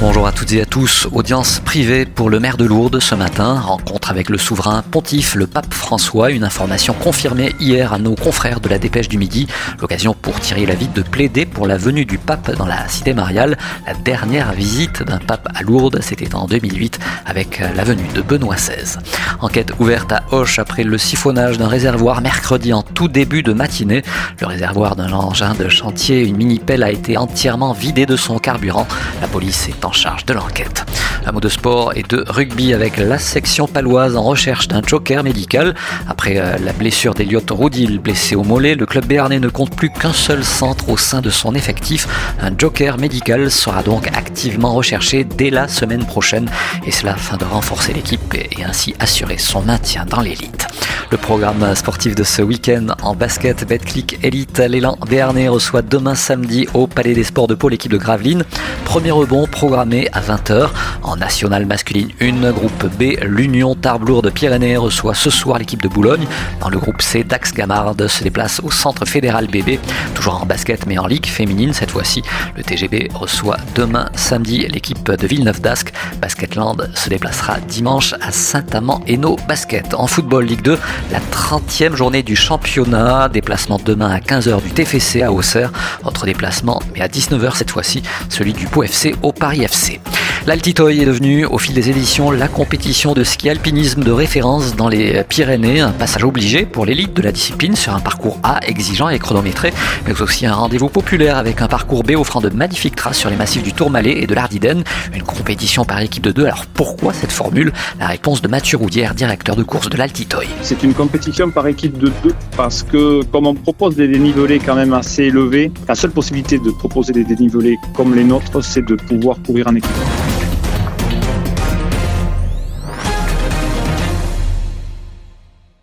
Bonjour à toutes et à tous. Audience privée pour le maire de Lourdes ce matin. Rencontre avec le souverain pontife, le pape François. Une information confirmée hier à nos confrères de la Dépêche du Midi. L'occasion pour Thierry Lavitte de plaider pour la venue du pape dans la cité mariale. La dernière visite d'un pape à Lourdes, c'était en 2008 avec la venue de Benoît XVI. Enquête ouverte à Hoche après le siphonnage d'un réservoir mercredi en tout début de matinée. Le réservoir d'un engin de chantier, une mini-pelle, a été entièrement vidé de son carburant. La police est en charge de l'enquête. Un mot de sport et de rugby avec la section paloise en recherche d'un joker médical. Après euh, la blessure d'Eliott Roudil, blessé au mollet, le club béarnais ne compte plus qu'un seul centre au sein de son effectif. Un joker médical sera donc activement recherché dès la semaine prochaine et cela afin de renforcer l'équipe et ainsi assurer son maintien dans l'élite. Le programme sportif de ce week-end en basket Betclic Elite, l'élan béarnais reçoit demain samedi au Palais des Sports de Pau l'équipe de Gravelines. Premier rebond programmé à 20h. En nationale masculine 1, groupe B, l'Union Tarbes de Pyrénées reçoit ce soir l'équipe de Boulogne. Dans le groupe C, Dax Gamard se déplace au centre fédéral bébé, toujours en basket mais en ligue féminine cette fois-ci. Le TGB reçoit demain samedi l'équipe de Villeneuve d'Ascq. Basketland se déplacera dimanche à Saint-Amand-Hainaut Basket. En football Ligue 2, la 30e journée du championnat. Déplacement demain à 15h du TFC à Auxerre. Autre déplacement, mais à 19h cette fois-ci, celui du Pau FC au Paris FC. L'Altitoy est devenu, au fil des éditions, la compétition de ski alpinisme de référence dans les Pyrénées. Un passage obligé pour l'élite de la discipline sur un parcours A exigeant et chronométré, mais aussi un rendez-vous populaire avec un parcours B offrant de magnifiques traces sur les massifs du Tourmalet et de l'Ardiden. Une compétition par équipe de deux. Alors pourquoi cette formule? La réponse de Mathieu Roudière, directeur de course de l'Altitoy. C'est une compétition par équipe de deux parce que comme on propose des dénivelés quand même assez élevés, la seule possibilité de proposer des dénivelés comme les nôtres, c'est de pouvoir courir en équipe.